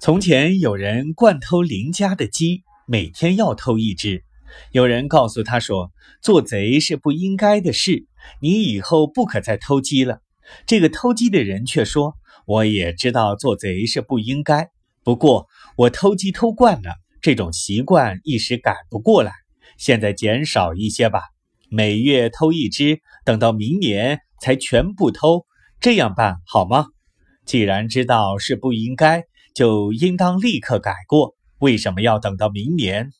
从前有人惯偷邻家的鸡，每天要偷一只。有人告诉他说：“做贼是不应该的事，你以后不可再偷鸡了。”这个偷鸡的人却说：“我也知道做贼是不应该，不过我偷鸡偷惯了，这种习惯一时改不过来。现在减少一些吧，每月偷一只，等到明年才全部偷，这样办好吗？既然知道是不应该。”就应当立刻改过。为什么要等到明年？